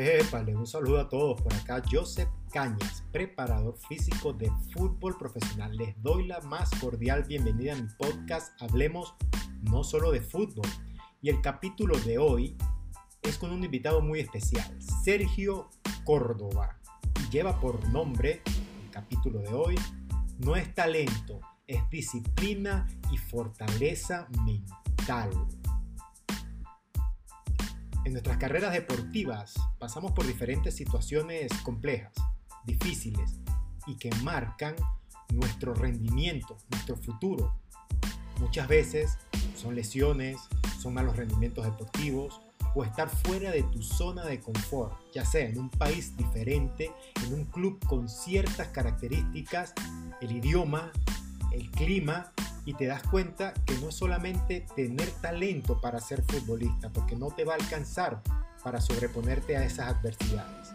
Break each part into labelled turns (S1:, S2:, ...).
S1: Épale, un saludo a todos. Por acá, Joseph Cañas, preparador físico de fútbol profesional. Les doy la más cordial bienvenida a mi podcast Hablemos no solo de fútbol. Y el capítulo de hoy es con un invitado muy especial, Sergio Córdoba. Y lleva por nombre, el capítulo de hoy, no es talento, es disciplina y fortaleza mental. En nuestras carreras deportivas pasamos por diferentes situaciones complejas, difíciles y que marcan nuestro rendimiento, nuestro futuro. Muchas veces son lesiones, son malos rendimientos deportivos o estar fuera de tu zona de confort, ya sea en un país diferente, en un club con ciertas características, el idioma, el clima y te das cuenta que no solamente tener talento para ser futbolista, porque no te va a alcanzar para sobreponerte a esas adversidades.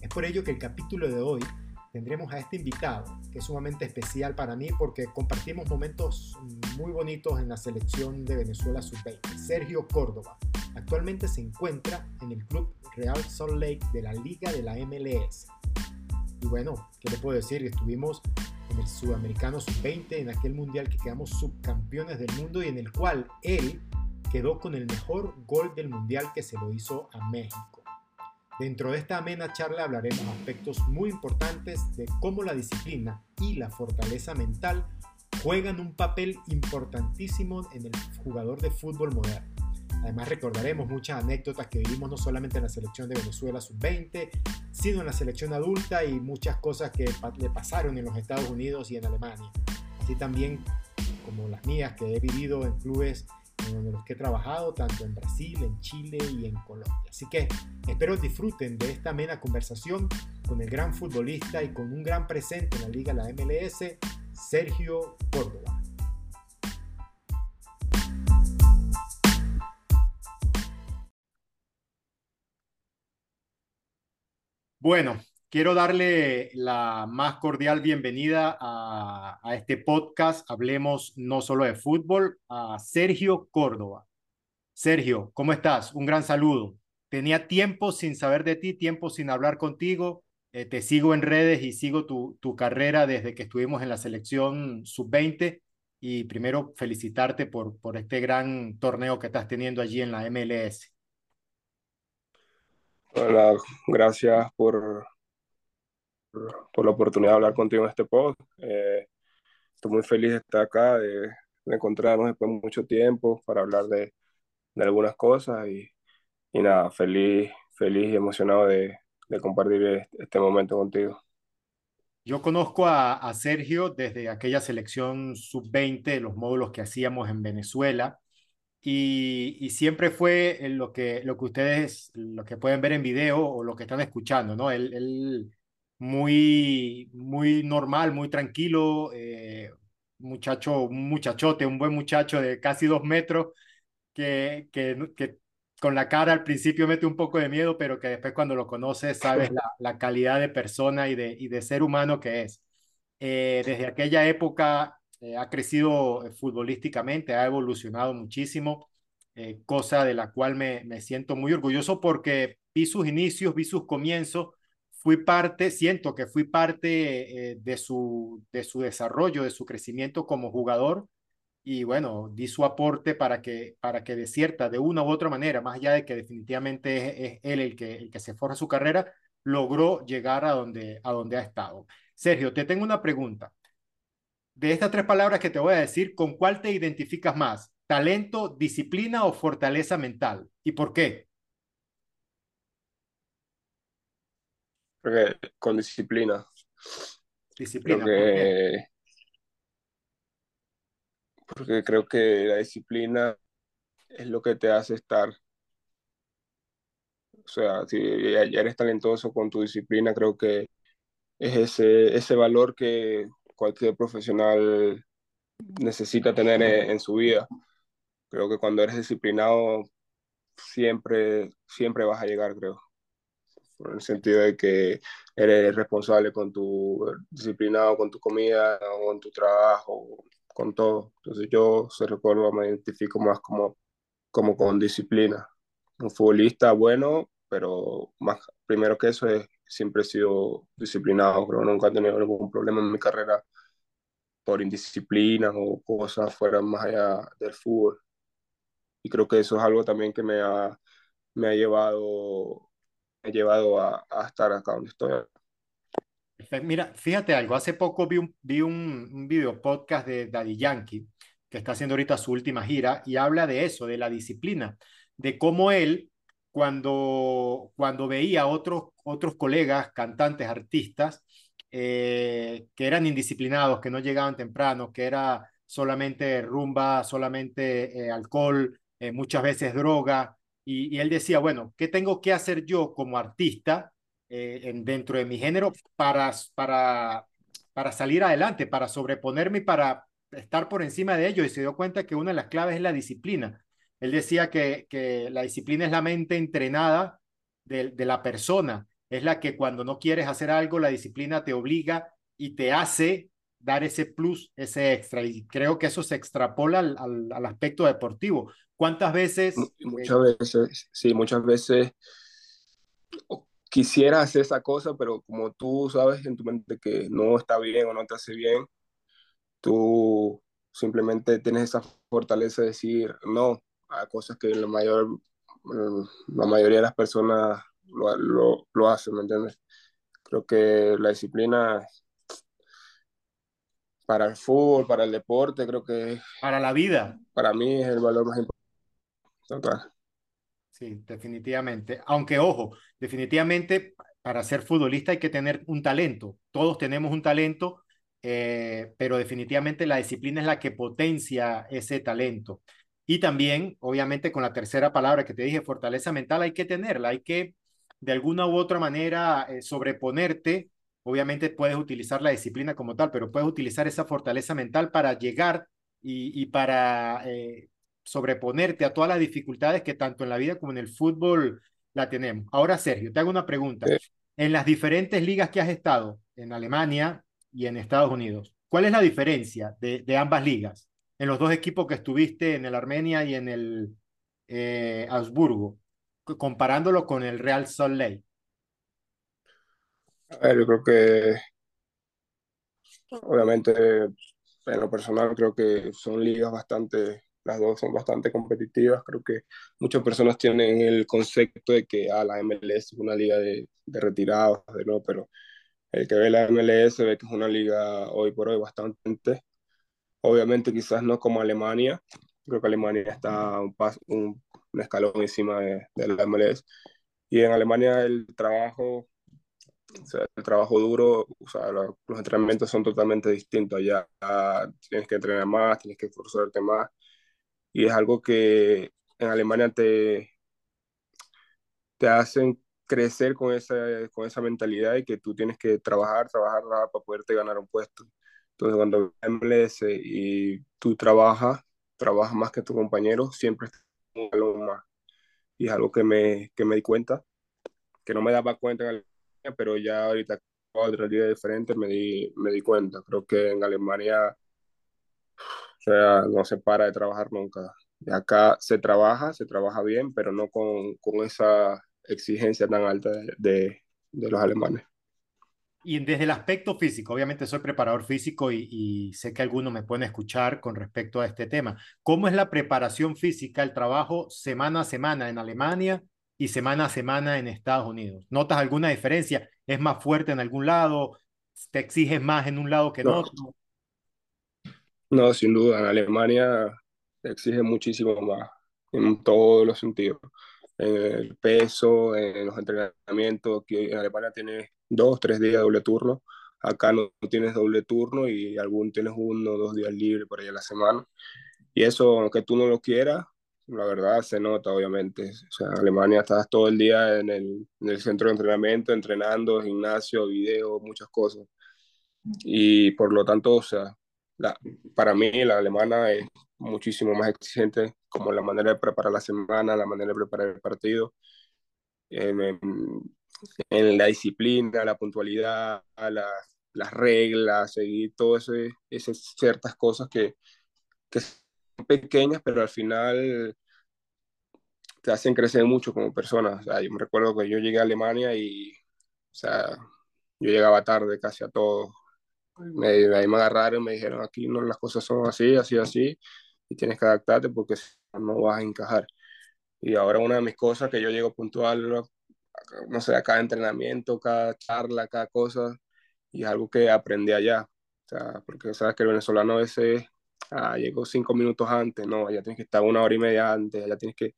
S1: Es por ello que el capítulo de hoy tendremos a este invitado, que es sumamente especial para mí porque compartimos momentos muy bonitos en la selección de Venezuela Sub-20. Sergio Córdoba actualmente se encuentra en el club Real Salt Lake de la Liga de la MLS. Y bueno, ¿qué le puedo decir? Estuvimos el Sudamericano Sub-20, en aquel mundial que quedamos subcampeones del mundo y en el cual él quedó con el mejor gol del mundial que se lo hizo a México. Dentro de esta amena charla hablaremos aspectos muy importantes de cómo la disciplina y la fortaleza mental juegan un papel importantísimo en el jugador de fútbol moderno. Además recordaremos muchas anécdotas que vivimos no solamente en la selección de Venezuela sub-20, sino en la selección adulta y muchas cosas que le pasaron en los Estados Unidos y en Alemania. Así también como las mías que he vivido en clubes en los que he trabajado, tanto en Brasil, en Chile y en Colombia. Así que espero disfruten de esta amena conversación con el gran futbolista y con un gran presente en la liga, la MLS, Sergio Córdoba. Bueno, quiero darle la más cordial bienvenida a, este podcast, Hablemos no solo de fútbol, a Sergio Córdoba. Sergio, ¿cómo estás? Un gran saludo. Tenía tiempo sin saber de ti, tiempo sin hablar contigo. Eh, te sigo en redes y sigo tu, tu carrera desde que estuvimos en la selección sub-20 y primero felicitarte por, por este gran torneo que estás teniendo allí en la MLS.
S2: Hola, gracias por, por la oportunidad de hablar contigo en este post. Eh, estoy muy feliz de estar acá, de, encontrarnos después de mucho tiempo para hablar de, de algunas cosas y, y, nada, feliz, feliz y emocionado de, de compartir este momento contigo.
S1: Yo conozco a, a Sergio desde aquella selección sub-20, los módulos que hacíamos en Venezuela y, siempre fue lo que, lo que ustedes, lo que pueden ver en video o lo que están escuchando, ¿no? Él, muy, muy normal, muy tranquilo, eh, muchacho, un muchachote, un buen muchacho de casi dos metros, que, que, que, con la cara al principio mete un poco de miedo, pero que después cuando lo conoces sabes la, la calidad de persona y de, y de ser humano que es. Eh, desde aquella época eh, ha crecido eh, futbolísticamente, ha evolucionado muchísimo, eh, cosa de la cual me, me, siento muy orgulloso porque vi sus inicios, vi sus comienzos, fui parte, siento que fui parte de, su, de su desarrollo, de su crecimiento como jugador y bueno, di su aporte para que, para que de cierta, de una u otra manera, más allá de que definitivamente es, él el que, el que se forja su carrera, logró llegar a donde, a donde ha estado. Sergio, te tengo una pregunta de estas tres palabras que te voy a decir, ¿con cuál te identificas más? ¿Talento, disciplina o fortaleza mental? ¿Y por qué?
S2: Porque con disciplina.
S1: Disciplina.
S2: Porque, porque creo que la disciplina es lo que te hace estar. O sea, si eres talentoso con tu disciplina, creo que es ese, ese valor que cualquier profesional necesita tener en, su vida. Creo que cuando eres disciplinado siempre, siempre vas a llegar, creo. En el sentido de que eres responsable con tu disciplinado, con tu comida, con tu trabajo, con todo. Entonces yo, se recuerdo, me identifico más como, como con disciplina. Un futbolista bueno pero más, primero que eso es, siempre he sido disciplinado, pero nunca he tenido ningún problema en mi carrera por indisciplina o cosas fuera más allá del fútbol. Y creo que eso es algo también que me ha, me ha llevado, me ha llevado a, a estar acá donde estoy.
S1: Mira, fíjate algo, hace poco vi un, vi un, un video podcast de Daddy Yankee, que está haciendo ahorita su última gira, y habla de eso, de la disciplina, de cómo él, cuando, cuando veía otros, otros colegas, cantantes, artistas, eh, que eran indisciplinados, que no llegaban temprano, que era solamente rumba, solamente eh, alcohol, eh, muchas veces droga, y, y, él decía, bueno, ¿qué tengo que hacer yo como artista? eh, en, dentro de mi género para, para, para salir adelante, para sobreponerme y para estar por encima de ellos. Y se dio cuenta que una de las claves es la disciplina. Él decía que, que la disciplina es la mente entrenada de, de la persona. Es la que cuando no quieres hacer algo, la disciplina te obliga y te hace dar ese plus, ese extra. Y creo que eso se extrapola al, al, al aspecto deportivo. ¿Cuántas veces?
S2: Muchas eh, veces, sí, muchas veces quisiera hacer esa cosa, pero como tú sabes en tu mente que no está bien o no te hace bien, tú simplemente tienes esa fortaleza de decir no a cosas que la, mayor, la mayoría de las personas lo, lo, lo hacen, ¿me entiendes? Creo que la disciplina para el fútbol, para el deporte, creo que...
S1: Para la vida.
S2: Para mí es el valor más importante.
S1: Sí, definitivamente. Aunque, ojo, definitivamente para ser futbolista hay que tener un talento. Todos tenemos un talento, eh, pero definitivamente la disciplina es la que potencia ese talento. Y también, obviamente, con la tercera palabra que te dije, fortaleza mental, hay que tenerla, hay que de alguna u otra manera eh, sobreponerte. Obviamente puedes utilizar la disciplina como tal, pero puedes utilizar esa fortaleza mental para llegar y, y para eh, sobreponerte a todas las dificultades que tanto en la vida como en el fútbol la tenemos. Ahora, Sergio, te hago una pregunta. En las diferentes ligas que has estado, en Alemania y en Estados Unidos, ¿cuál es la diferencia de, de ambas ligas? En los dos equipos que estuviste, en el Armenia y en el eh, Augsburgo, comparándolo con el Real Salt Lake.
S2: A ver, yo creo que obviamente en lo personal creo que son ligas bastante las dos son bastante competitivas. Creo que muchas personas tienen el concepto de que ah, la MLS es una liga de, de retirados, de no, pero el que ve la MLS ve que es una liga hoy por hoy bastante. Obviamente quizás no como Alemania, creo que Alemania está un, paso, un, escalón encima de, de, la MLS. Y en Alemania el trabajo, o el trabajo duro, los, los entrenamientos son totalmente distintos. Allá tienes que entrenar más, tienes que esforzarte más y es algo que en Alemania te, te hacen crecer con esa, con esa mentalidad y que tú tienes que trabajar, trabajar para poderte ganar un puesto. Entonces, cuando MLS y tú trabajas, trabajas más que tu compañero, siempre estás un galón más. Y es algo que me, que me di cuenta, que no me daba cuenta en Alemania, pero ya ahorita otra día diferente me di, me di cuenta. Creo que en Alemania o sea, no se para de trabajar nunca. Y acá se trabaja, se trabaja bien, pero no con, con esa exigencia tan alta de, de, los alemanes.
S1: Y desde el aspecto físico, obviamente soy preparador físico y, y, sé que algunos me pueden escuchar con respecto a este tema. ¿Cómo es la preparación física, el trabajo semana a semana en Alemania y semana a semana en Estados Unidos? ¿Notas alguna diferencia? ¿Es más fuerte en algún lado? ¿Te exiges más en un lado que en no. otro?
S2: No, sin duda, en Alemania exige muchísimo más en todos los sentidos. En el peso, en los entrenamientos, que en Alemania tienes dos, tres días de doble turno. Acá no tienes doble turno y algún tienes uno o dos días libres por ahí a la semana. Y eso, aunque tú no lo quieras, la verdad se nota, obviamente. O sea, en Alemania estás todo el día en el, en el centro de entrenamiento, entrenando, gimnasio, video, muchas cosas. Y por lo tanto, o sea, la, para mí la alemana es muchísimo más exigente, como la manera de preparar la semana, la manera de preparar el partido, en, en, la disciplina, la puntualidad, la, las reglas, seguir todas esas ciertas cosas que, que son pequeñas, pero al final te hacen crecer mucho como persona. O sea, yo me recuerdo que yo llegué a Alemania y, o sea, yo llegaba tarde casi a todo. Me, ahí me agarraron me dijeron, aquí no, las cosas son así, así, así, y tienes que adaptarte porque no vas a encajar. Y ahora una de mis cosas que yo llego puntual, no sé, a cada entrenamiento, cada charla, cada cosa, y es algo que aprendí allá. O sea, porque sabes que el venezolano a veces ah, llegó cinco minutos antes, no, ya tienes que estar una hora y media antes, ya tienes que,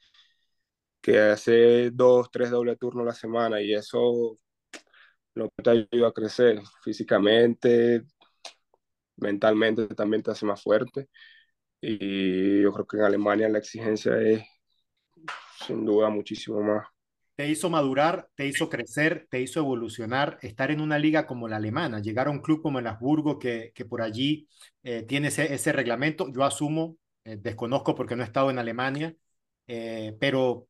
S2: que hacer dos, tres doble turnos a la semana, y eso lo que te ayuda a crecer físicamente, mentalmente también te hace más fuerte. Y yo creo que en Alemania la exigencia es sin duda muchísimo más.
S1: Te hizo madurar, te hizo crecer, te hizo evolucionar, estar en una liga como la alemana, llegar a un club como el Habsburgo que, que por allí eh, tiene ese, ese, reglamento. Yo asumo, eh, desconozco porque no he estado en Alemania, eh, pero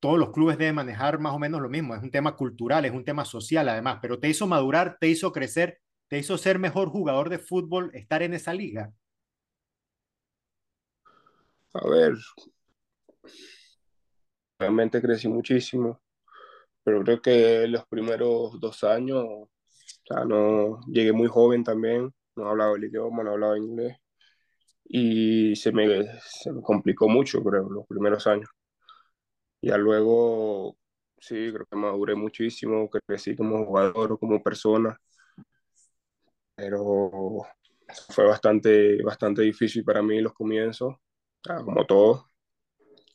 S1: todos los clubes deben manejar más o menos lo mismo. Es un tema cultural, es un tema social además, pero te hizo madurar, te hizo crecer, te hizo ser mejor jugador de fútbol, estar en esa liga.
S2: A ver, realmente crecí muchísimo, pero creo que los primeros dos años, o sea, no, llegué muy joven también, no hablaba el idioma, no hablaba inglés, y se me, se me complicó mucho, creo, los primeros años. Ya luego, sí, creo que maduré muchísimo, crecí como jugador, como persona, pero fue bastante, bastante difícil para mí los comienzos, como todo,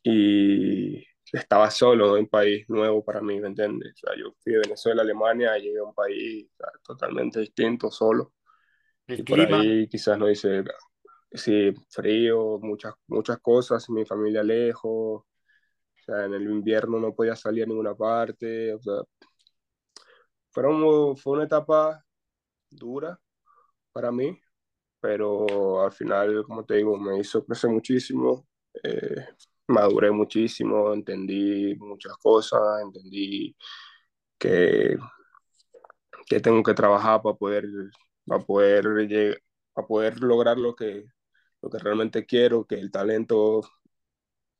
S2: y estaba solo en un país nuevo para mí, ¿me entiendes? O sea, yo fui de Venezuela a Alemania, llegué a un país totalmente distinto, solo, y por ahí quizás no hice, sí, frío, muchas, muchas cosas, mi familia lejos, sea, en el invierno no podía salir a ninguna parte, o sea, fue una etapa dura para mí, pero al final, como te digo, me hizo crecer muchísimo, eh, maduré muchísimo, entendí muchas cosas, entendí que, que tengo que trabajar para poder, para poder, para poder lograr lo que, lo que realmente quiero, que el talento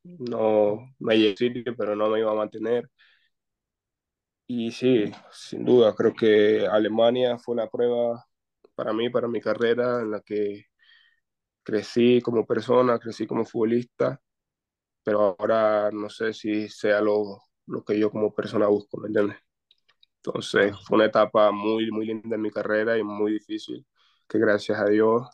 S2: no me llegué pero no me iba a mantener. Y sí, sin duda, creo que Alemania fue una prueba para mí, para mi carrera, en la que crecí como persona, crecí como futbolista, pero ahora no sé si sea lo, lo que yo como persona busco, ¿me entiendes? Entonces fue una etapa muy, muy linda en mi carrera y muy difícil, que gracias a Dios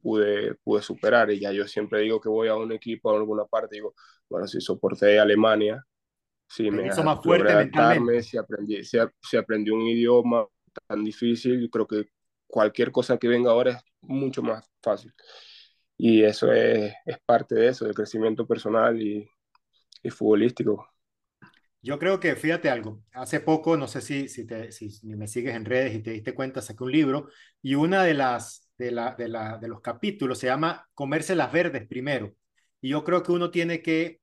S2: pude, pude superar. Y ya yo siempre digo que voy a un equipo, a alguna parte, digo, bueno, si soporté Alemania, si me
S1: hizo más fuerte adaptarme,
S2: si aprendí, si, aprendí un idioma tan difícil, creo que cualquier cosa que venga ahora es mucho más fácil. Y eso es, es parte de eso, del crecimiento personal y, y futbolístico.
S1: Yo creo que, fíjate algo, hace poco, no sé si, si, te, si, me sigues en redes y te diste cuenta, saqué un libro y una de las de, la, de, la, de los capítulos se llama Comerse las verdes primero. Y yo creo que uno tiene que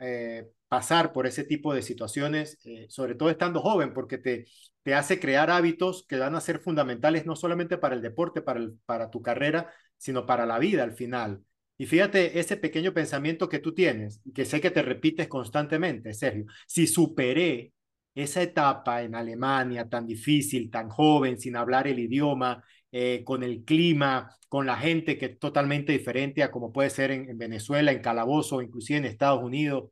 S1: eh, pasar por ese tipo de situaciones, eh, sobre todo estando joven, porque te, te hace crear hábitos que van a ser fundamentales no solamente para el deporte, para, el, para tu carrera, sino para la vida al final. Y fíjate ese pequeño pensamiento que tú tienes, que sé que te repites constantemente, Sergio. Si superé esa etapa en Alemania tan difícil, tan joven, sin hablar el idioma, eh, con el clima, con la gente que es totalmente diferente a como puede ser en, Venezuela, en Calabozo, inclusive en Estados Unidos.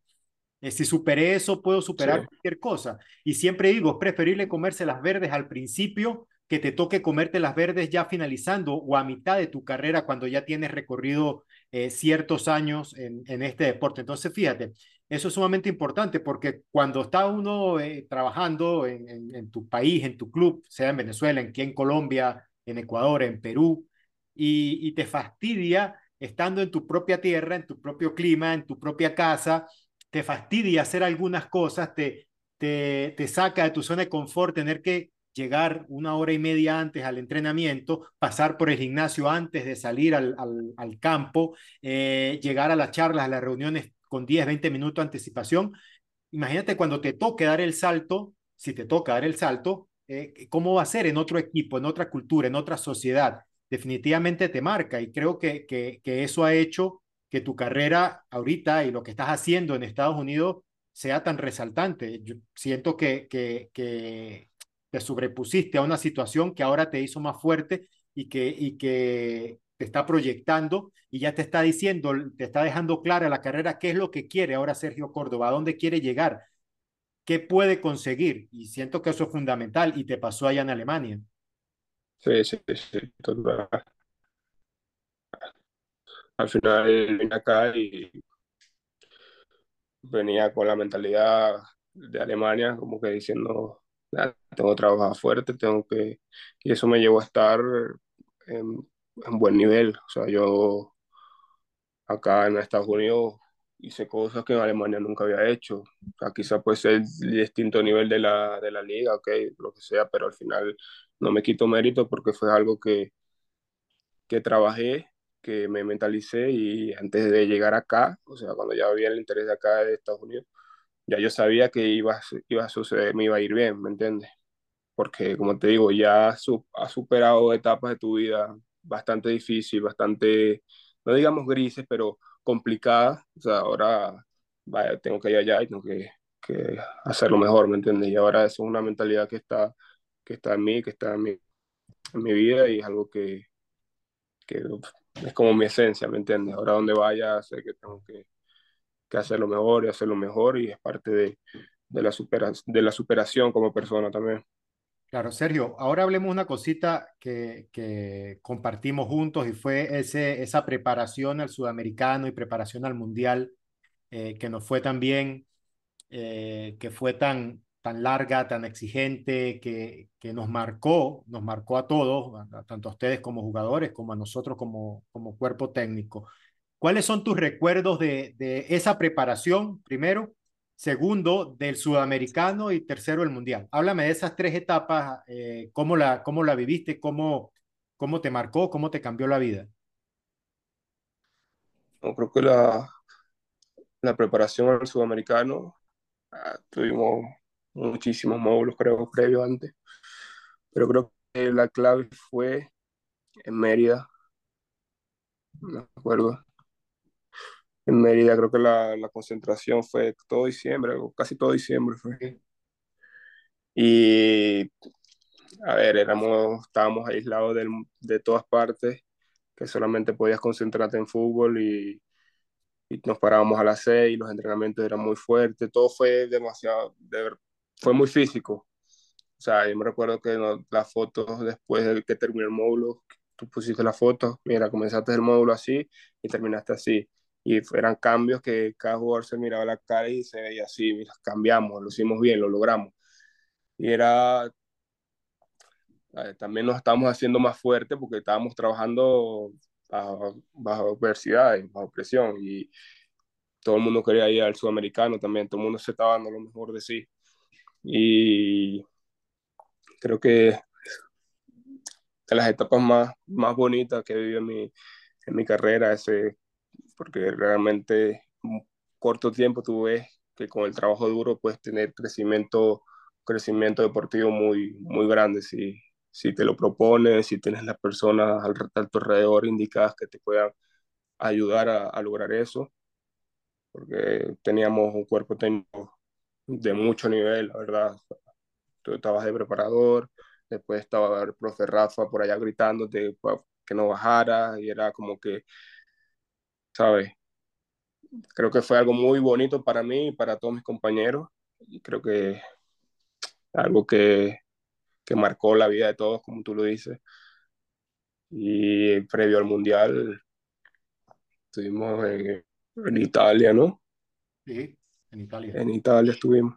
S1: Eh, si superé eso, puedo superar cualquier cosa. Y siempre digo, es preferible comerse las verdes al principio que te toque comerte las verdes ya finalizando o a mitad de tu carrera cuando ya tienes recorrido eh, ciertos años en, en, este deporte. Entonces, fíjate, eso es sumamente importante porque cuando está uno trabajando en, en, en, tu país, en tu club, sea en Venezuela, en, aquí en Colombia, en Ecuador, en Perú, y, te fastidia estando en tu propia tierra, en tu propio clima, en tu propia casa, te fastidia hacer algunas cosas, te, te, te saca de tu zona de confort, tener que llegar una hora y media antes al entrenamiento, pasar por el gimnasio antes de salir al, al, campo, eh, llegar a las charlas, a las reuniones con 10, 20 minutos de anticipación. Imagínate cuando te toque dar el salto, si te toca dar el salto, eh, cómo va a ser en otro equipo, en otra cultura, en otra sociedad. Definitivamente te marca y creo que, que, que eso ha hecho que tu carrera ahorita y lo que estás haciendo en Estados Unidos sea tan resaltante. Yo siento que, te sobrepusiste a una situación que ahora te hizo más fuerte y que, te está proyectando y ya te está diciendo, te está dejando clara la carrera, qué es lo que quiere ahora Sergio Córdoba, dónde quiere llegar, qué puede conseguir. Y siento que eso es fundamental y te pasó allá en Alemania.
S2: Sí, sí, sí, total. Al final vine acá y venía con la mentalidad de Alemania, como que diciendo, tengo que trabajar fuerte, tengo que... Y eso me llevó a estar en, en buen nivel. O sea, yo acá en Estados Unidos hice cosas que en Alemania nunca había hecho. O sea, quizá puede ser distinto nivel de la, de la liga, ok, lo que sea, pero al final no me quito mérito porque fue algo que, que trabajé, que me mentalicé y antes de llegar acá, o sea, cuando ya había el interés de acá de Estados Unidos, ya yo sabía que iba, iba a suceder, me iba a ir bien, ¿me entiendes? Porque como te digo, ya has superado etapas de tu vida bastante difícil, bastante, no digamos grises, pero complicadas. O sea, ahora vaya, tengo que ir allá y tengo que, que hacerlo mejor, ¿me entiendes? Y ahora eso es una mentalidad que está, que está en mí, que está en mi, en mi vida y es algo que, que es como mi esencia, ¿me entiendes? Ahora donde vaya sé que tengo que, que hacerlo mejor y hacerlo mejor y es parte de, de, la supera, de la superación como persona también.
S1: Claro, Sergio, ahora hablemos una cosita que, que compartimos juntos y fue ese, esa preparación al sudamericano y preparación al mundial eh, que nos fue tan bien, eh, que fue tan, tan larga, tan exigente, que, que nos marcó, nos marcó a todos, tanto a ustedes como jugadores, como a nosotros como, como cuerpo técnico. ¿Cuáles son tus recuerdos de, de esa preparación, primero? segundo del sudamericano y tercero el mundial. Háblame de esas tres etapas, eh, cómo, la, cómo la viviste, cómo, cómo te marcó, cómo te cambió la vida.
S2: Yo creo que la, la preparación al sudamericano, ah, tuvimos muchísimos módulos, creo, previo antes, pero creo que la clave fue en Mérida, me acuerdo, en Mérida creo que la, la, concentración fue todo diciembre, casi todo diciembre fue. Y, a ver, éramos, estábamos aislados del, de todas partes, que solamente podías concentrarte en fútbol y, y nos parábamos a las seis, los entrenamientos eran muy fuertes, todo fue demasiado, de, fue muy físico. O sea, yo me recuerdo que no, las fotos después de que terminó el módulo, tú pusiste la foto, mira, comenzaste el módulo así y terminaste así y eran cambios que cada jugador se miraba la cara y se veía así, mira, cambiamos, lo hicimos bien, lo logramos. Y era, eh, también nos estábamos haciendo más fuertes porque estábamos trabajando bajo, bajo adversidades, bajo presión y todo el mundo quería ir al sudamericano también, todo el mundo se estaba dando lo mejor de sí. Y creo que de las etapas más, más bonitas que he vivido en mi, en mi carrera, ese porque realmente en corto tiempo tú ves que con el trabajo duro puedes tener crecimiento, crecimiento deportivo muy, muy grande. Si, si te lo propones, si tienes las personas a tu alrededor indicadas que te puedan ayudar a, a lograr eso, porque teníamos un cuerpo técnico de mucho nivel, la verdad. Tú estabas de preparador, después estaba el profe Rafa por allá gritándote que no bajara y era como que ¿sabes? Creo que fue algo muy bonito para mí y para todos mis compañeros. Y creo que algo que, que marcó la vida de todos, como tú lo dices. Y previo al Mundial, estuvimos en, en Italia, ¿no?
S1: Sí, en Italia.
S2: En Italia estuvimos.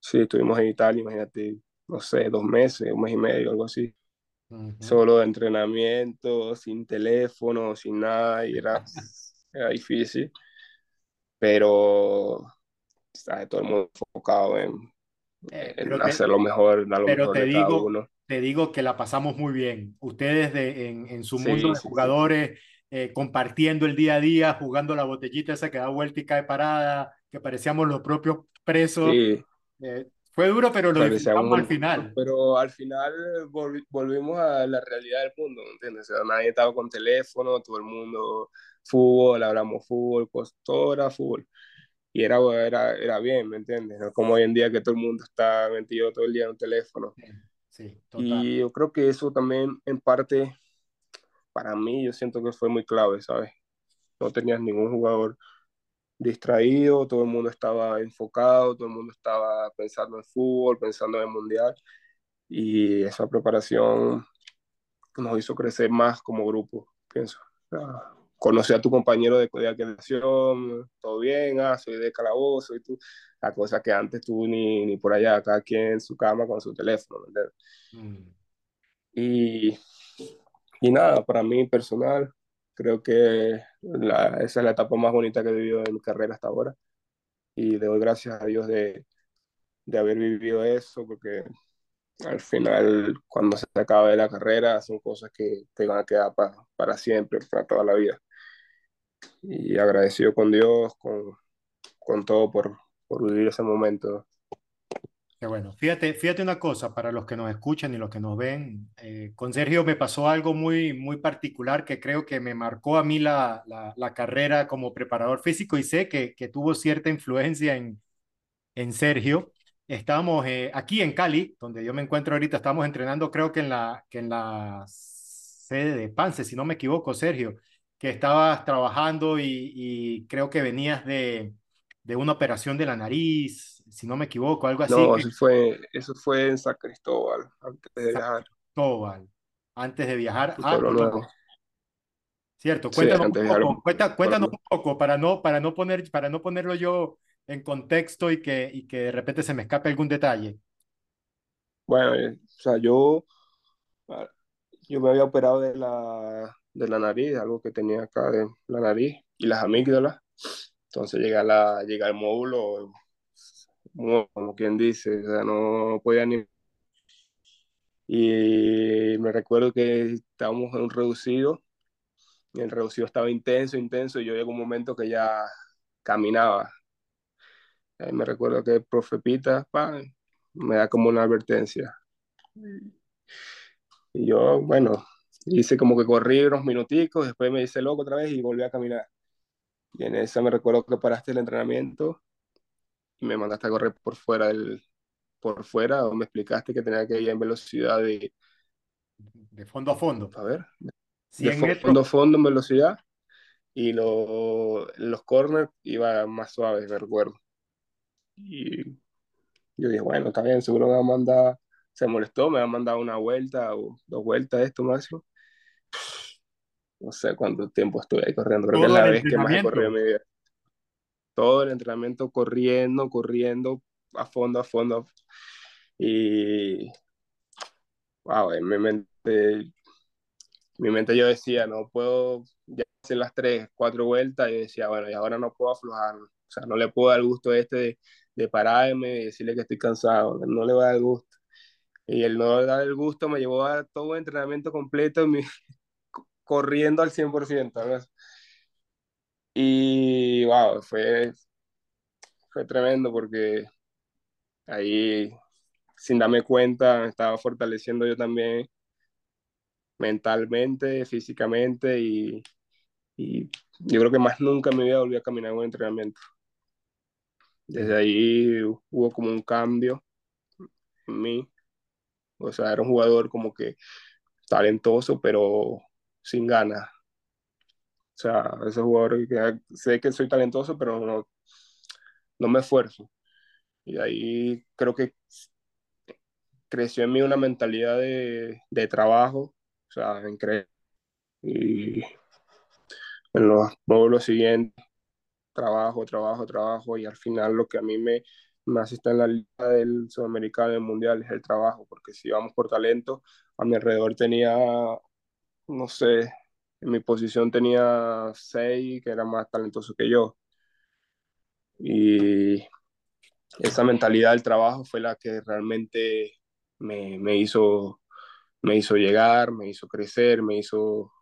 S2: Sí, estuvimos en Italia, imagínate, no sé, dos meses, un mes y medio, algo así. Solo de entrenamiento, sin teléfono, sin nada, y era era difícil, pero todo el mundo enfocado en, eh, hacer lo mejor, lo
S1: pero
S2: mejor
S1: te digo, uno. Te digo que la pasamos muy bien. Ustedes de, en, en su mundo de jugadores, eh, compartiendo el día a día, jugando la botellita esa que da vuelta y cae parada, que parecíamos los propios presos. Eh, fue duro, pero lo disfrutamos al final.
S2: Pero al final volvimos a la realidad del mundo, ¿entiendes? nadie estaba con teléfono, todo el mundo fútbol, hablamos fútbol, pues todo era fútbol. y era, era, era bien, ¿me entiendes? No como hoy en día que todo el mundo está metido todo el día en un teléfono.
S1: Sí, total.
S2: Y yo creo que eso también en parte, para mí, yo siento que fue muy clave, ¿sabes? No tenías ningún jugador distraído, todo el mundo estaba enfocado, todo el mundo estaba pensando en fútbol, pensando en el mundial. Y esa preparación nos hizo crecer más como grupo, pienso. conocer a tu compañero de, de todo bien, ah, soy de calabozo y tú, la cosa que antes tú ni, ni por allá, cada quien en su cama con su teléfono, mm. Y, y nada, para mí personal, creo que esa es la etapa más bonita que he vivido en mi carrera hasta ahora. Y doy gracias a Dios de, de haber vivido eso, porque al final, cuando se acabe la carrera, son cosas que te van a quedar para, para siempre, para toda la vida. Y agradecido con Dios, con, con todo por, por vivir ese momento.
S1: Qué bueno. Fíjate, fíjate una cosa, para los que nos escuchan y los que nos ven, eh, con Sergio me pasó algo muy, muy particular que creo que me marcó a mí la, la, la carrera como preparador físico y sé que, que tuvo cierta influencia en, en Sergio. Estábamos eh, aquí en Cali, donde yo me encuentro ahorita, estamos entrenando creo que en la, que en la sede de Pance, si no me equivoco, Sergio, que estabas trabajando y, y creo que venías de, de, una operación de la nariz, si no me equivoco, algo así.
S2: No, eso, fue, eso fue en San Cristóbal, antes de viajar.
S1: Cristóbal, antes de viajar a Cierto, cuéntanos, un, poco, cuéntanos un poco para no, para, no poner, para no ponerlo yo en contexto y que, y que de repente se me escape algún detalle.
S2: Bueno, eh, o sea, yo, ah, yo me había operado de la, de la nariz, algo que tenía acá de la nariz y las amígdalas. Entonces llega, la, llega el módulo, como quien dice, o sea, no podía ni... Y me recuerdo que estábamos en un reducido, y el reducido estaba intenso, intenso, y yo llegó un momento que ya caminaba, me recuerdo que el profe Pita me da como una advertencia. Y yo, bueno, hice como que corrí unos minuticos, después me hice loco otra vez y volví a caminar. Y en esa me recuerdo que paraste el entrenamiento y me mandaste a correr por fuera del, por fuera, o me explicaste que tenía que ir en velocidad de...
S1: De fondo a fondo.
S2: A ver. De fondo a fondo en velocidad. Y los corners iba más suaves, me recuerdo. Y yo dije, bueno, está bien, seguro me va a mandar, se molestó, me va a mandar una vuelta o dos vueltas esto máximo. No sé cuánto tiempo estuve ahí corriendo, creo que es la vez que más he corrido en mi vida. Todo el entrenamiento corriendo, corriendo a fondo, a fondo. Y, wow, en mi mente, mi mente yo decía, no puedo ya hacer las tres, cuatro vueltas. Y decía, bueno, y ahora no puedo aflojar. O sea, no le puedo dar gusto este de de pararme y decirle que estoy cansado, no le va a dar gusto. Y el no dar el gusto me llevó a todo el entrenamiento completo, mi, corriendo al 100%. Y wow, fue, fue tremendo porque ahí, sin darme cuenta, me estaba fortaleciendo yo también mentalmente, físicamente y, y yo creo que más nunca me había volvido a caminar en un entrenamiento. Desde ahí hubo como un cambio en mí. O sea, era un jugador como que talentoso, pero sin ganas. O sea, ese jugador que sé que soy talentoso, pero no, no me esfuerzo. Y ahí creo que creció en mí una mentalidad de, de trabajo, o sea, en creer. Y en los módulos siguientes trabajo, trabajo, trabajo y al final lo que a mí me, me hace estar en la liga del sudamericano del mundial es el trabajo, porque si vamos por talento, a mi alrededor tenía, no sé, en mi posición tenía seis que eran más talentosos que yo. Y esa mentalidad del trabajo fue la que realmente me, me hizo, me hizo llegar, me hizo crecer, me hizo,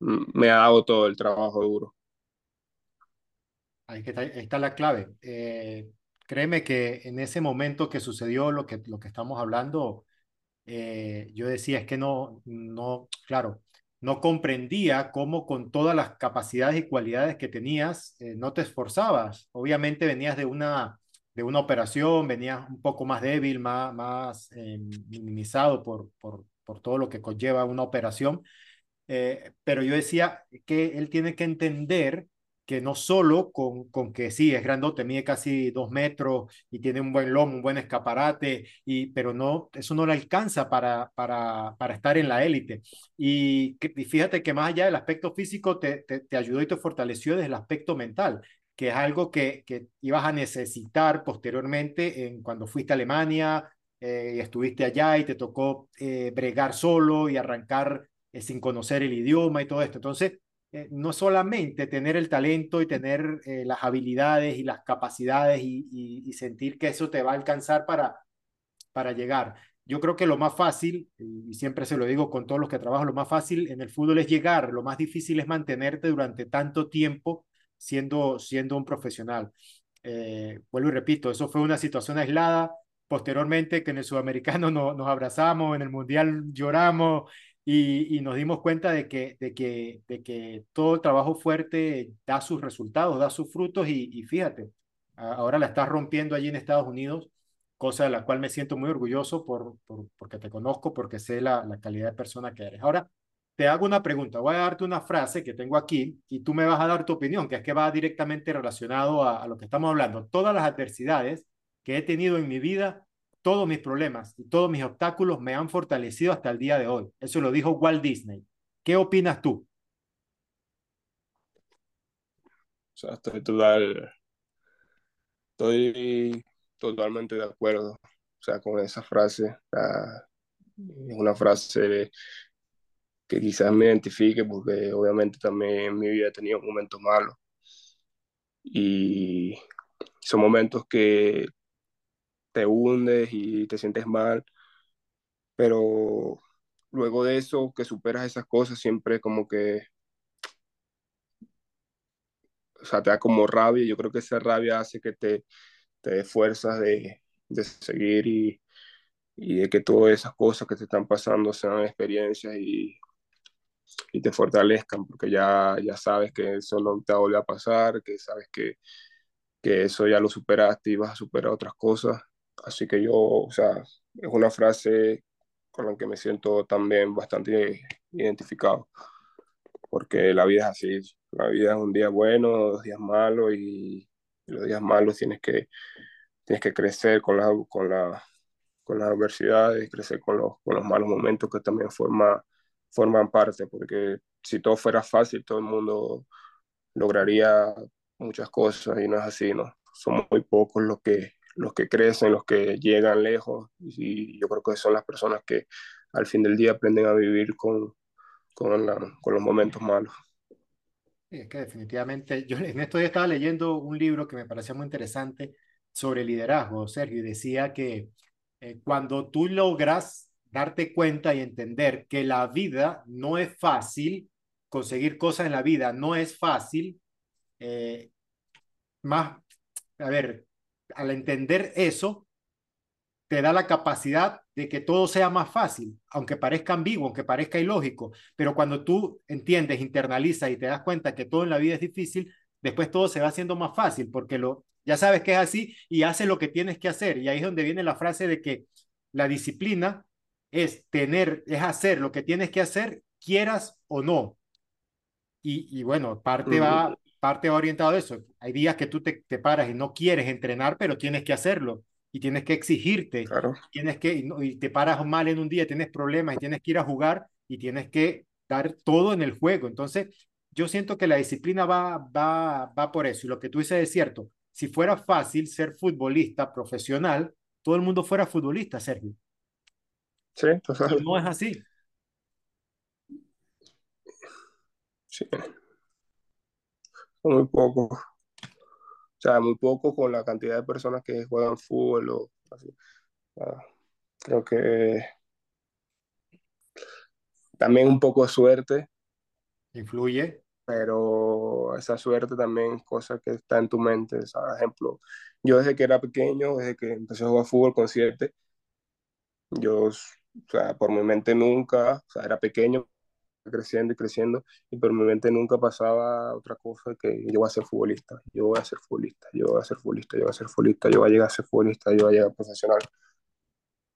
S2: me ha dado todo el trabajo duro.
S1: Ahí está, está la clave. Eh, créeme que en ese momento que sucedió lo que, lo que estamos hablando, eh, yo decía, es que no, no, claro, no comprendía cómo con todas las capacidades y cualidades que tenías eh, no te esforzabas. Obviamente venías de una, de una operación, venías un poco más débil, más, más eh, minimizado por, por, por todo lo que conlleva una operación. Eh, pero yo decía que él tiene que entender que no solo con, con que sí, es grandote, mide casi dos metros y tiene un buen lomo, un buen escaparate, y, pero no, eso no le alcanza para, para, para estar en la élite. Y, y, fíjate que más allá del aspecto físico, te, te, te, ayudó y te fortaleció desde el aspecto mental, que es algo que, que ibas a necesitar posteriormente en, cuando fuiste a Alemania eh, y estuviste allá y te tocó eh, bregar solo y arrancar eh, sin conocer el idioma y todo esto. Entonces, eh, no solamente tener el talento y tener eh, las habilidades y las capacidades y, sentir que eso te va a alcanzar para, para llegar. Yo creo que lo más fácil, y siempre se lo digo con todos los que trabajo, lo más fácil en el fútbol es llegar, lo más difícil es mantenerte durante tanto tiempo siendo, siendo un profesional. Eh, vuelvo y repito, eso fue una situación aislada. Posteriormente, que en el sudamericano no, nos abrazamos, en el mundial lloramos, y, y, nos dimos cuenta de que, de, que, de que todo el trabajo fuerte da sus resultados, da sus frutos y, y fíjate, ahora la estás rompiendo allí en Estados Unidos, cosa de la cual me siento muy orgulloso por, por, porque te conozco, porque sé la, la calidad de persona que eres. Ahora, te hago una pregunta, voy a darte una frase que tengo aquí y tú me vas a dar tu opinión, que es que va directamente relacionado a, a lo que estamos hablando. Todas las adversidades que he tenido en mi vida todos mis problemas y todos mis obstáculos me han fortalecido hasta el día de hoy. Eso lo dijo Walt Disney. ¿Qué opinas tú?
S2: O sea, estoy, total, estoy totalmente de acuerdo. O sea, con esa frase. es una frase que quizás me identifique porque obviamente también en mi vida he tenido momentos malos. Y son momentos que te hundes y te sientes mal, pero luego de eso, que superas esas cosas, siempre como que, o sea, te da como rabia, yo creo que esa rabia hace que te, te dé fuerzas de, de seguir y, y, de que todas esas cosas que te están pasando sean experiencias y, y te fortalezcan, porque ya, ya sabes que eso no te volver a pasar, que sabes que, que eso ya lo superaste y vas a superar otras cosas Así que yo, o sea, es una frase con la que me siento también bastante identificado, porque la vida es así, la vida es un día bueno, dos días malos y, los días malos tienes que, tienes que crecer con, la, con, la, con las adversidades, crecer con los, con los malos momentos que también forma, forman parte, porque si todo fuera fácil, todo el mundo lograría muchas cosas y no es así, ¿no? Son muy pocos los que los que crecen, los que llegan lejos, y yo creo que son las personas que al fin del día aprenden a vivir con, con, la, con los momentos malos.
S1: Es que definitivamente, yo en esto ya estaba leyendo un libro que me parecía muy interesante sobre liderazgo, Sergio, y decía que eh, cuando tú logras darte cuenta y entender que la vida no es fácil, conseguir cosas en la vida no es fácil, eh, más, a ver, al entender eso, te da la capacidad de que todo sea más fácil, aunque parezca ambiguo, aunque parezca ilógico, pero cuando tú entiendes, internalizas y te das cuenta que todo en la vida es difícil, después todo se va haciendo más fácil, porque lo, ya sabes que es así y haces lo que tienes que hacer. Y ahí es donde viene la frase de que la disciplina es tener, es hacer lo que tienes que hacer, quieras o no. Y, y bueno, parte va, parte va orientado a eso. Hay días que tú te, te, paras y no quieres entrenar, pero tienes que hacerlo y tienes que exigirte.
S2: Claro.
S1: Tienes que, y, no, y te paras mal en un día, tienes problemas y tienes que ir a jugar y tienes que dar todo en el juego. Entonces, yo siento que la disciplina va, va, va por eso. Y lo que tú dices es cierto. Si fuera fácil ser futbolista profesional, todo el mundo fuera futbolista, Sergio.
S2: Sí, total.
S1: no es así.
S2: Sí muy poco. O sea, muy poco con la cantidad de personas que juegan fútbol o así. Ah, creo que también un poco de suerte.
S1: Influye.
S2: Pero esa suerte también es cosa que está en tu mente. Por ejemplo, yo desde que era pequeño, desde que empecé a jugar fútbol con yo, o sea, por mi mente nunca, o sea, era pequeño, creciendo y creciendo, y por mi mente nunca pasaba otra cosa que yo voy a ser futbolista, yo voy a ser futbolista, yo voy a ser futbolista, yo voy a ser futbolista, yo voy a llegar a ser futbolista, yo voy a llegar a profesional.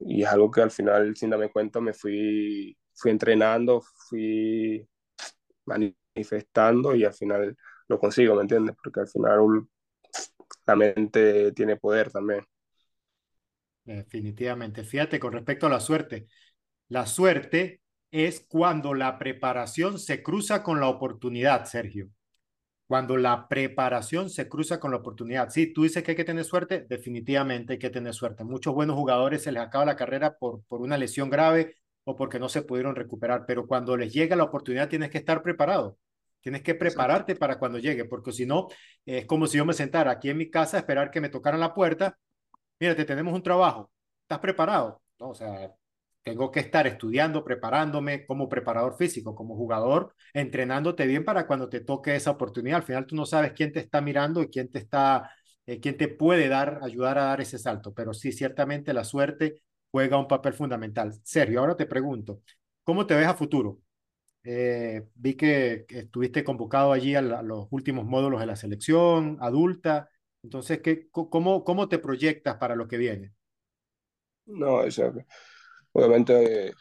S2: Y es algo que al final, sin darme cuenta, me fui, fui entrenando, fui manifestando y al final lo consigo, ¿me entiendes? Porque al final la mente tiene poder también.
S1: Definitivamente. Fíjate, con respecto a la suerte, la suerte es cuando la preparación se cruza con la oportunidad, Sergio. Cuando la preparación se cruza con la oportunidad. Sí, tú dices que hay que tener suerte, definitivamente hay que tener suerte. Muchos buenos jugadores se les acaba la carrera por, por una lesión grave o porque no se pudieron recuperar, pero cuando les llega la oportunidad tienes que estar preparado. Tienes que prepararte para cuando llegue, porque si no, es como si yo me sentara aquí en mi casa a esperar que me tocaran la puerta. Mira, te tenemos un trabajo. ¿Estás preparado? No, o sea, tengo que estar estudiando, preparándome como preparador físico, como jugador, entrenándote bien para cuando te toque esa oportunidad. Al final tú no sabes quién te está mirando y quién te está, eh, quién te puede dar, ayudar a dar ese salto. Pero sí, ciertamente la suerte juega un papel fundamental. Sergio, ahora te pregunto, ¿cómo te ves a futuro? Eh, vi que, estuviste convocado allí a, los últimos módulos de la selección adulta. Entonces, ¿qué, cómo, ¿cómo te proyectas para lo que viene?
S2: No, obviamente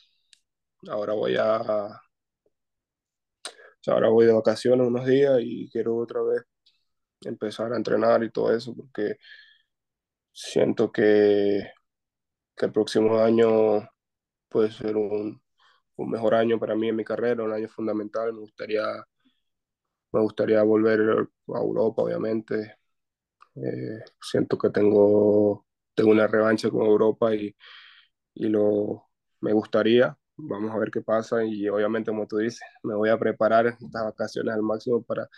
S2: ahora voy a... ahora voy de vacaciones unos días y quiero otra vez empezar a entrenar y todo eso porque siento que, que el próximo año puede ser un, un mejor año para mí en mi carrera, un año fundamental. Me gustaría, me gustaría volver a Europa, obviamente. Eh, siento que tengo, tengo una revancha con Europa y, y lo, me gustaría. Vamos a ver qué pasa y obviamente, como tú dices, me voy a preparar estas vacaciones al máximo para,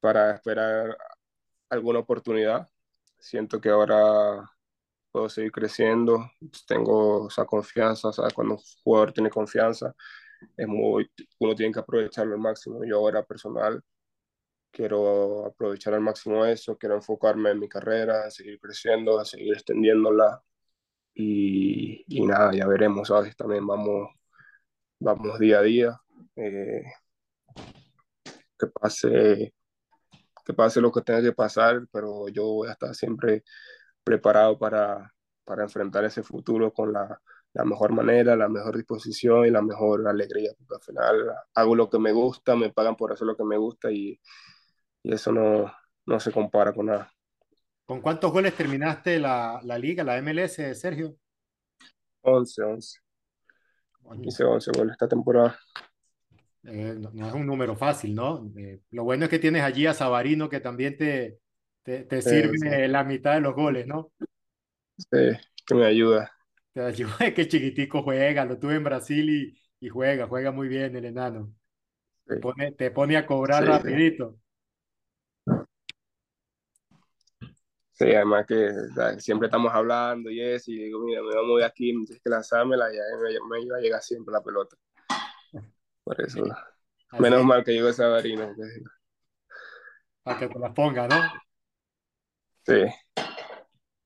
S2: para esperar alguna oportunidad. Siento que ahora puedo seguir creciendo, tengo esa confianza, ¿sabes? Cuando un jugador tiene confianza, es muy, uno tiene que aprovecharlo al máximo. Yo ahora personal quiero aprovechar al máximo eso, quiero enfocarme en mi carrera, seguir creciendo, a seguir extendiéndola y, y nada, ya veremos, ¿sabes? También vamos, vamos día a día. Eh, que pase que pase lo que tenga que pasar, pero yo voy a estar siempre preparado para, para enfrentar ese futuro con la, la, mejor manera, la mejor disposición y la mejor alegría, porque al final hago lo que me gusta, me pagan por hacer lo que me gusta y, y eso no, no se compara con nada.
S1: ¿Con cuántos goles terminaste la, la liga, la MLS, Sergio?
S2: 11, 11. Hice 11 goles esta temporada.
S1: Eh, no, es un número fácil, ¿no? Eh, lo bueno es que tienes allí a Sabarino que también te, te, sirve la mitad de los goles, ¿no?
S2: Sí, que me ayuda.
S1: Te ayuda, es que chiquitico juega, lo tuve en Brasil y, y juega, juega muy bien el enano. Te, pone, te pone a cobrar rapidito.
S2: Sí, además que siempre estamos hablando y eso, y digo, mira, me voy a mover aquí, me tienes que lanzármela y me, me iba a llegar siempre la pelota. Por eso, menos mal que llegó esa varina.
S1: Para que te la ponga, ¿no?
S2: Sí.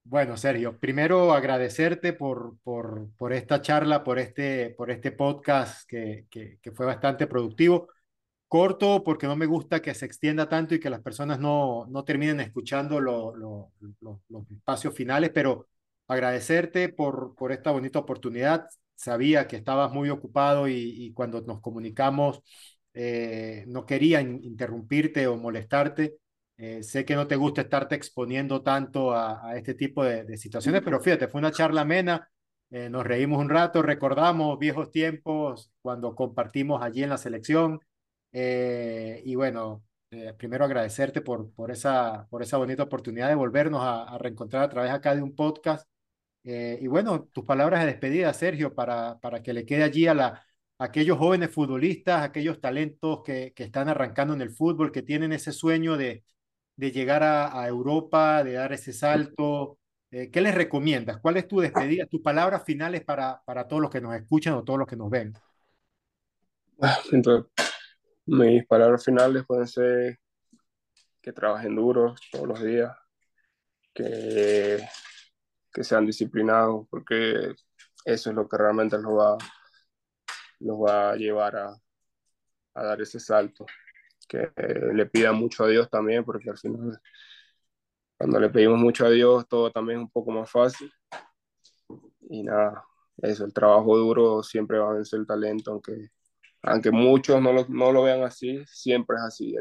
S1: Bueno, Sergio, primero agradecerte por, por, por esta charla, por este, por este podcast que, que, que, fue bastante productivo. Corto porque no me gusta que se extienda tanto y que las personas no, no terminen escuchando lo, lo, los espacios finales, pero agradecerte por, por esta bonita oportunidad. Sabía que estabas muy ocupado y, y cuando nos comunicamos eh, no quería interrumpirte o molestarte. Eh, sé que no te gusta estarte exponiendo tanto a, a este tipo de, de, situaciones, pero fíjate, fue una charla amena, eh, nos reímos un rato, recordamos viejos tiempos cuando compartimos allí en la selección. Eh, y bueno, eh, primero agradecerte por, por, esa, por esa bonita oportunidad de volvernos a, a reencontrar a través acá de un podcast. y bueno, tus palabras de despedida, Sergio, para, para que le quede allí a, la, a aquellos jóvenes futbolistas, aquellos talentos que, que están arrancando en el fútbol, que tienen ese sueño de, de llegar a, a, Europa, de dar ese salto? Eh, ¿Qué les recomiendas? ¿Cuál es tu despedida, tus palabras finales para, para todos los que nos escuchan o todos los que nos ven?
S2: Entonces, mis palabras finales pueden ser que trabajen duro todos los días, que, que sean disciplinados, porque eso es lo que realmente los va, los va a llevar a, a dar ese salto. Que le pida mucho a Dios también, porque al final, cuando le pedimos mucho a Dios, todo también es un poco más fácil. Y nada, eso, el trabajo duro siempre va a vencer el talento, aunque, aunque muchos no lo, no lo vean así, siempre es así.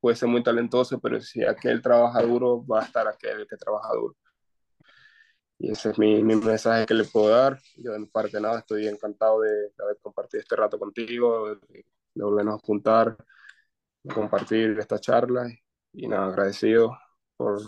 S2: puede ser muy talentoso, pero si aquel trabaja duro, va a estar aquel que trabaja duro. Y ese es mi, mi, mensaje que le puedo dar. Yo de mi parte nada, estoy encantado de, de haber compartido este rato contigo, de, de, volvernos a juntar, de compartir esta charla y, y nada, agradecido por,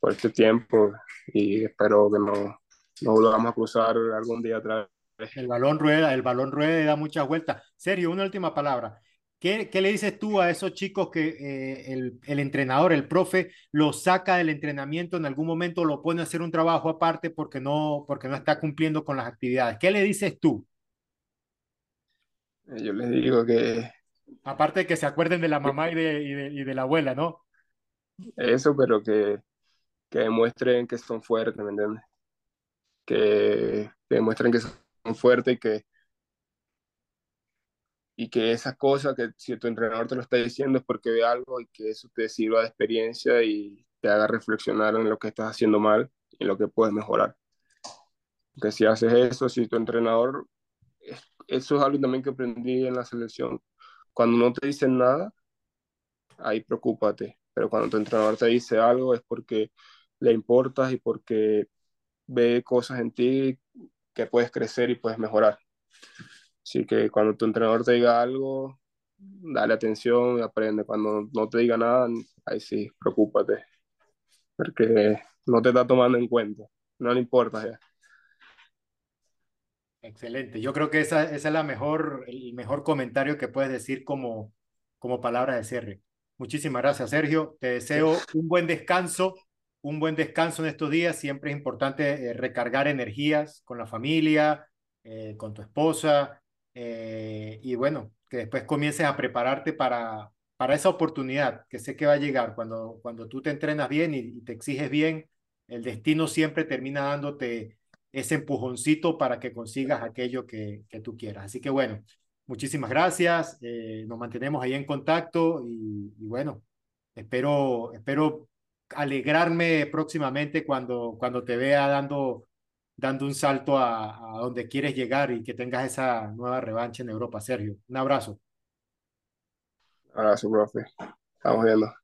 S2: por, este tiempo y espero que no, nos volvamos a cruzar algún día atrás.
S1: El balón rueda, el balón rueda y da muchas vueltas. Sergio, una última palabra. ¿Qué, ¿Qué, le dices tú a esos chicos que eh, el, el, entrenador, el profe, los saca del entrenamiento en algún momento, lo pone a hacer un trabajo aparte porque no, porque no está cumpliendo con las actividades? ¿Qué le dices tú?
S2: Eh, yo les digo que...
S1: Aparte de que se acuerden de la mamá y de, y de, y de la abuela, ¿no?
S2: Eso, pero que, que demuestren que son fuertes, ¿me entiendes? Que, que demuestren que son fuertes y que, y que esa cosa que si tu entrenador te lo está diciendo es porque ve algo y que eso te sirva de experiencia y te haga reflexionar en lo que estás haciendo mal y en lo que puedes mejorar. Que si haces eso, si tu entrenador, eso es algo también que aprendí en la selección, cuando no te dicen nada, ahí preocúpate, pero cuando tu entrenador te dice algo es porque le importas y porque ve cosas en ti que puedes crecer y puedes mejorar. Así que cuando tu entrenador te diga algo, dale atención y aprende. Cuando no te diga nada, ahí sí, preocúpate. Porque no te está tomando en cuenta. No le importa ya.
S1: Excelente. Yo creo que esa, esa es la mejor, el mejor comentario que puedes decir como, como palabra de cierre. Muchísimas gracias, Sergio. Te deseo un buen descanso, un buen descanso en estos días. Siempre es importante eh, recargar energías con la familia, eh, con tu esposa, eh, y bueno, que después comiences a prepararte para, para esa oportunidad que sé que va a llegar cuando, cuando tú te entrenas bien y, te exiges bien, el destino siempre termina dándote ese empujoncito para que consigas aquello que, que tú quieras. Así que bueno, muchísimas gracias, nos mantenemos ahí en contacto y, y, bueno, espero, espero alegrarme próximamente cuando, cuando te vea dando dando un salto a, a, donde quieres llegar y que tengas esa nueva revancha en Europa, Sergio. Un abrazo.
S2: Abrazo, profe. Estamos viendo.